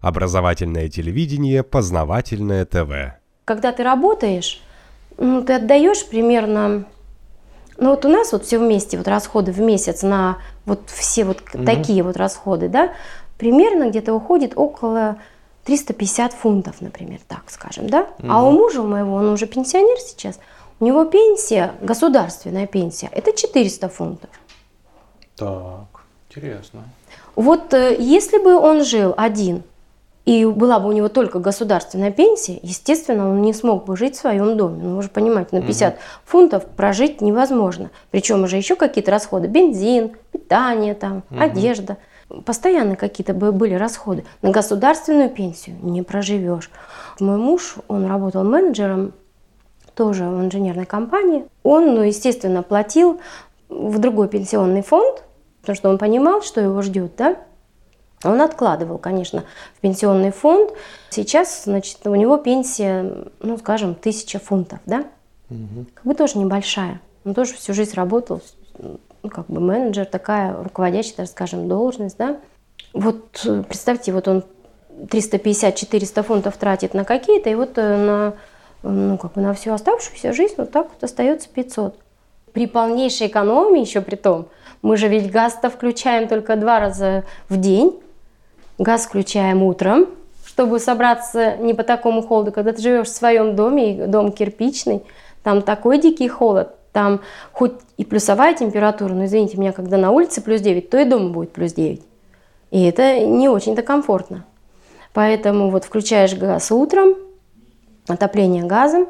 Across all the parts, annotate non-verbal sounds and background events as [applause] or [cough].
Образовательное телевидение, познавательное ТВ. Когда ты работаешь, ну, ты отдаешь примерно... Ну вот у нас вот все вместе, вот расходы в месяц на вот все вот угу. такие вот расходы, да, примерно где-то уходит около 350 фунтов, например, так скажем, да. Угу. А у мужа моего, он уже пенсионер сейчас, у него пенсия, государственная пенсия, это 400 фунтов. Так, интересно. Вот э, если бы он жил один, и была бы у него только государственная пенсия, естественно, он не смог бы жить в своем доме. Ну, вы же понимаете, на 50 угу. фунтов прожить невозможно. Причем уже еще какие-то расходы. Бензин, питание, там, угу. одежда. Постоянно какие-то были расходы. На государственную пенсию не проживешь. Мой муж, он работал менеджером тоже в инженерной компании. Он, ну, естественно, платил в другой пенсионный фонд, потому что он понимал, что его ждет, да. Он откладывал, конечно, в пенсионный фонд. Сейчас, значит, у него пенсия, ну, скажем, тысяча фунтов, да. Угу. Как бы тоже небольшая. Он тоже всю жизнь работал, ну, как бы менеджер, такая руководящая, так скажем, должность, да. Вот представьте, вот он 350-400 фунтов тратит на какие-то, и вот э, на ну, как бы на всю оставшуюся жизнь вот так вот остается 500. При полнейшей экономии еще при том, мы же ведь газ-то включаем только два раза в день. Газ включаем утром, чтобы собраться не по такому холоду. Когда ты живешь в своем доме, дом кирпичный, там такой дикий холод, там хоть и плюсовая температура, но извините меня, когда на улице плюс 9, то и дома будет плюс 9. И это не очень-то комфортно. Поэтому вот включаешь газ утром, отопление газом,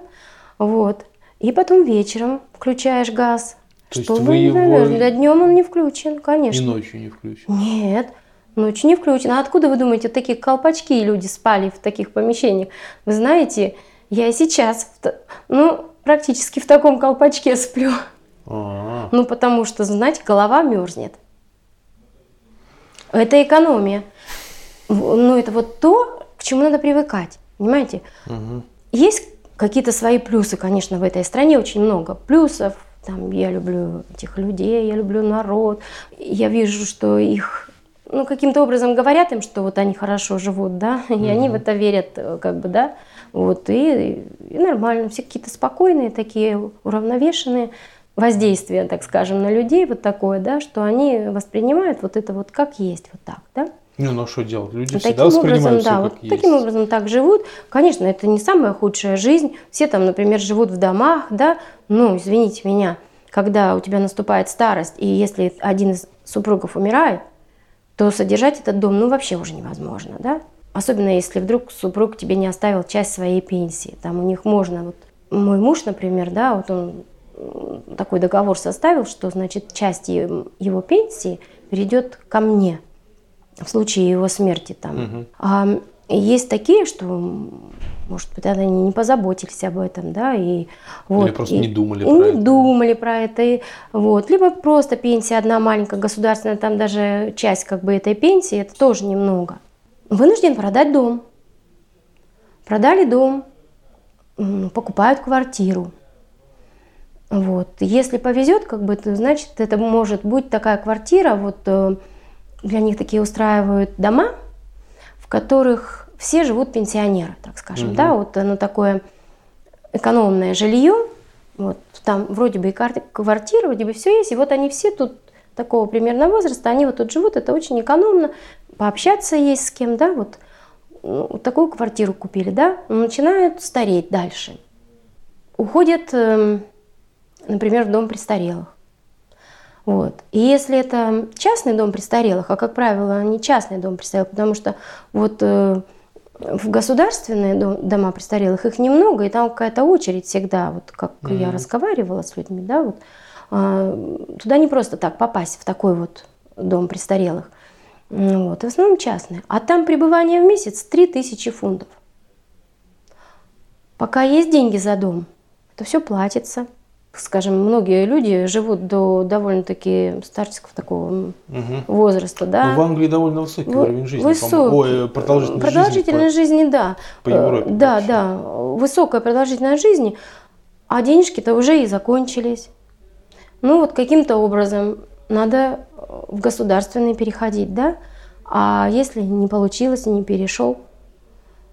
вот. И потом вечером включаешь газ, То чтобы вы его... Да днем он не включен, конечно. И ночью не включен? Нет, ночью не включен. А откуда вы думаете, такие колпачки люди спали в таких помещениях? Вы знаете, я и сейчас, ну, практически в таком колпачке сплю. А-а-а. Ну, потому что, знаете, голова мерзнет. Это экономия. Ну, это вот то, к чему надо привыкать. Понимаете? Угу. Есть какие-то свои плюсы, конечно, в этой стране очень много плюсов. Там я люблю этих людей, я люблю народ. Я вижу, что их ну, каким-то образом говорят им, что вот они хорошо живут, да, [laughs] и mm они в это верят, э, как бы, да, вот, и, и нормально, все какие-то спокойные, такие уравновешенные воздействия, так скажем, на людей, вот такое, да, что они воспринимают вот это вот как есть, вот так, да. Ну, ну что делать? Люди таким всегда воспринимают образом, да, вот есть. таким образом так живут. Конечно, это не самая худшая жизнь. Все там, например, живут в домах, да. Ну, извините меня, когда у тебя наступает старость, и если один из супругов умирает, то содержать этот дом, ну, вообще уже невозможно, да. Особенно если вдруг супруг тебе не оставил часть своей пенсии. Там у них можно, вот мой муж, например, да, вот он такой договор составил, что, значит, часть его пенсии перейдет ко мне – в случае его смерти там. Угу. А есть такие, что, может быть, они не позаботились об этом, да, и вот. Или просто и, не думали и про не это. думали про это, и, вот. Либо просто пенсия одна маленькая, государственная, там даже часть как бы этой пенсии, это тоже немного. Вынужден продать дом. Продали дом, покупают квартиру. Вот. Если повезет, как бы, то, значит, это может быть такая квартира, вот э, для них такие устраивают дома, в которых все живут пенсионеры, так скажем, угу. да, вот оно такое экономное жилье, вот там вроде бы и квартира, вроде бы все есть, и вот они все тут такого примерно возраста, они вот тут живут, это очень экономно, пообщаться есть с кем, да, вот, ну, вот такую квартиру купили, да, начинают стареть дальше, уходят, эм, например, в дом престарелых. Вот. И если это частный дом престарелых, а как правило не частный дом престарелых, потому что вот э, в государственные дом, дома престарелых их немного, и там какая-то очередь всегда, вот как mm-hmm. я разговаривала с людьми, да, вот э, туда не просто так попасть в такой вот дом престарелых. Вот, в основном частные. А там пребывание в месяц 3000 фунтов. Пока есть деньги за дом, то все платится скажем, многие люди живут до довольно-таки старческого такого угу. возраста, да. Но в Англии довольно высокий в, уровень жизни. Высокий. Ой, продолжительность, продолжительность жизни, жизни, да. По Европе. Да, вообще. да. Высокая продолжительность жизни, а денежки-то уже и закончились. Ну вот каким-то образом надо в государственный переходить, да. А если не получилось и не перешел?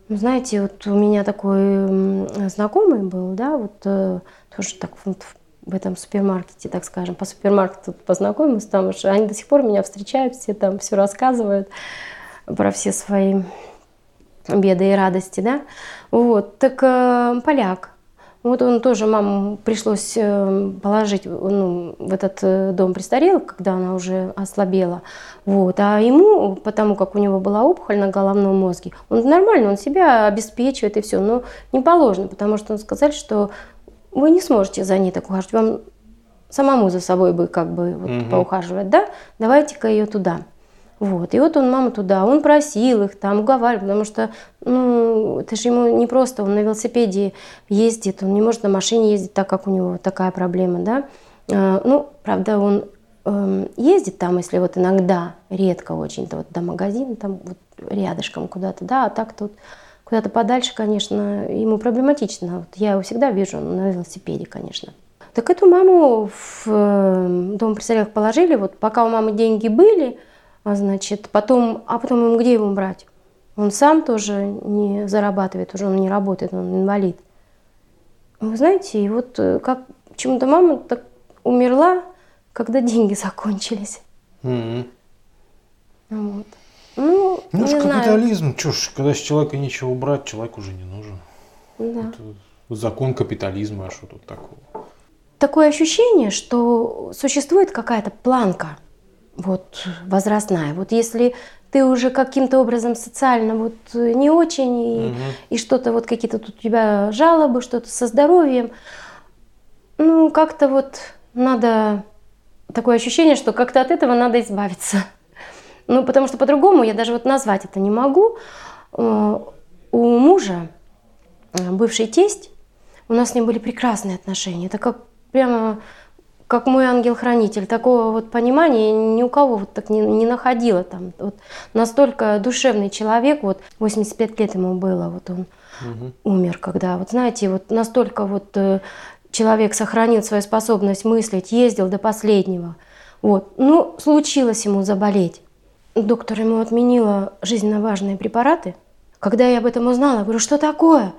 Ну, знаете, вот у меня такой знакомый был, да, вот э, тоже так вот в этом супермаркете, так скажем, по супермаркету познакомилась, там уже они до сих пор меня встречают, все там все рассказывают про все свои беды и радости, да. Вот, так э, поляк, вот он тоже, маму пришлось э, положить ну, в этот э, дом престарелых, когда она уже ослабела. Вот. А ему, потому как у него была опухоль на головном мозге, он нормально, он себя обеспечивает и все. Но не положено, потому что он сказал, что вы не сможете за ней так ухаживать. Вам самому за собой бы как бы вот, угу. поухаживать, да? Давайте-ка ее туда. Вот. И вот он маму туда, он просил их там, уговаривал, потому что, ну, это же ему не просто, он на велосипеде ездит, он не может на машине ездить, так как у него такая проблема, да. А, ну, правда, он э, ездит там, если вот иногда, редко очень-то вот до магазина, там вот рядышком куда-то, да, а так тут куда-то подальше, конечно, ему проблематично. Вот я его всегда вижу на велосипеде, конечно. Так эту маму в э, дом престарелых положили, вот пока у мамы деньги были, а значит, потом, а потом ему где его брать? Он сам тоже не зарабатывает, уже он не работает, он инвалид. Вы знаете, и вот э, как почему-то мама так умерла, когда деньги [laughs] закончились. Mm-hmm. Вот. Ну, ну не капитализм, что ж, когда с человека нечего брать, человек уже не нужен. Да. Это закон капитализма, а что тут такого? Такое ощущение, что существует какая-то планка – вот возрастная. Вот если ты уже каким-то образом социально вот не очень, и, угу. и что-то вот какие-то тут у тебя жалобы, что-то со здоровьем, ну как-то вот надо такое ощущение, что как-то от этого надо избавиться. [laughs] Ну, потому что по-другому я даже вот назвать это не могу. Э, у мужа, э, бывший тесть, у нас с ним были прекрасные отношения. Это как прямо как мой ангел-хранитель. Такого вот понимания ни у кого вот так не, не находила там. Вот настолько душевный человек, вот 85 лет ему было, вот он угу. умер, когда, вот знаете, вот настолько вот э, человек сохранил свою способность мыслить, ездил до последнего. Вот. Ну, случилось ему заболеть. Доктор ему отменила жизненно важные препараты. Когда я об этом узнала, говорю, что такое?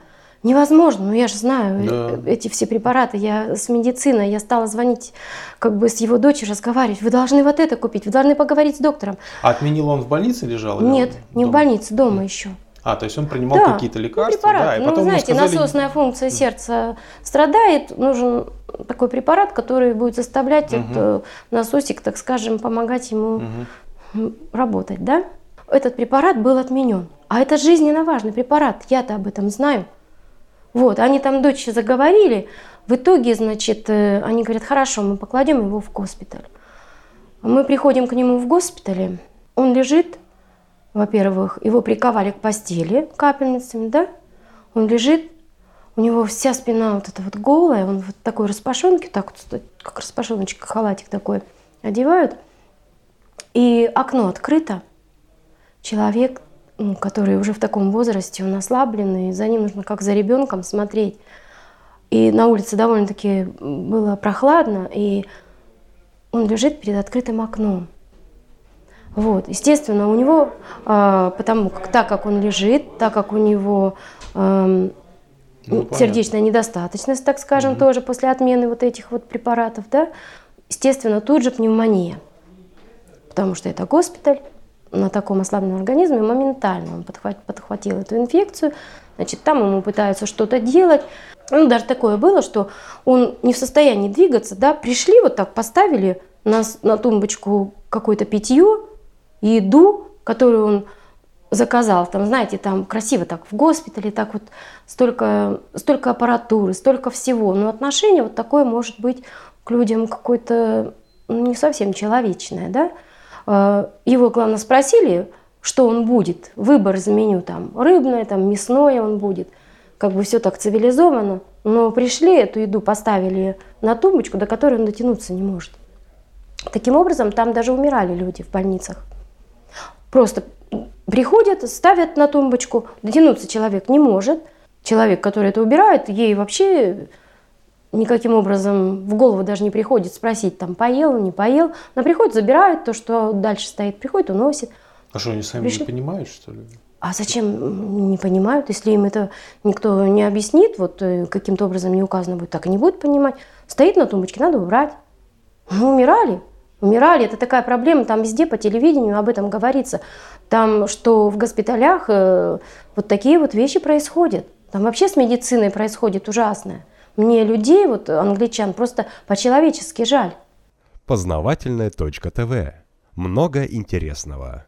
Невозможно, ну я же знаю э, да. эти все препараты, я с медициной, я стала звонить как бы с его дочерью, разговаривать, вы должны вот это купить, вы должны поговорить с доктором. А отменил он в больнице лежал? Нет, не дома? в больнице, дома еще. А, то есть он принимал да, какие-то лекарства, ну, да, и потом ну, знаете, сказали... насосная функция сердца страдает, нужен такой препарат, который будет заставлять угу. этот насосик, так скажем, помогать ему угу. работать, да? Этот препарат был отменен. А это жизненно важный препарат, я-то об этом знаю. Вот, они там дочь заговорили. В итоге, значит, э, они говорят, хорошо, мы покладем его в госпиталь. Мы приходим к нему в госпитале, он лежит, во-первых, его приковали к постели капельницами, да? Он лежит, у него вся спина вот эта вот голая, он вот такой распашонки, так вот, как распашоночка, халатик такой одевают. И окно открыто. Человек ну, который уже в таком возрасте, он ослабленный, за ним нужно как за ребенком смотреть. И на улице довольно-таки было прохладно, и он лежит перед открытым окном. Вот, естественно, у него, э, потому как так как он лежит, так как у него э, ну, сердечная недостаточность, так скажем, угу. тоже после отмены вот этих вот препаратов, да, естественно, тут же пневмония, потому что это госпиталь, на таком ослабленном организме, моментально он подхватил, подхватил эту инфекцию, значит, там ему пытаются что-то делать. Ну, даже такое было, что он не в состоянии двигаться, да, пришли вот так, поставили на, на тумбочку какое-то питье, еду, которую он заказал, там, знаете, там красиво так в госпитале, так вот столько, столько аппаратуры, столько всего, но отношение вот такое может быть к людям какое-то ну, не совсем человечное, да, его, главное, спросили, что он будет. Выбор из меню там рыбное, там мясное он будет. Как бы все так цивилизованно. Но пришли, эту еду поставили на тумбочку, до которой он дотянуться не может. Таким образом, там даже умирали люди в больницах. Просто приходят, ставят на тумбочку, дотянуться человек не может. Человек, который это убирает, ей вообще никаким образом в голову даже не приходит спросить, там, поел, не поел. Она приходит, забирает то, что дальше стоит, приходит, уносит. А что, они сами Пришли- не понимают, что ли? А зачем не понимают, если им это никто не объяснит, вот э, каким-то образом не указано будет, так и не будут понимать. Стоит на тумбочке, надо убрать. Мы умирали. Умирали, это такая проблема, там везде по телевидению об этом говорится. Там, что в госпиталях э, вот такие вот вещи происходят. Там вообще с медициной происходит ужасное. Мне людей, вот англичан, просто по-человечески жаль. Познавательная точка ТВ. Много интересного.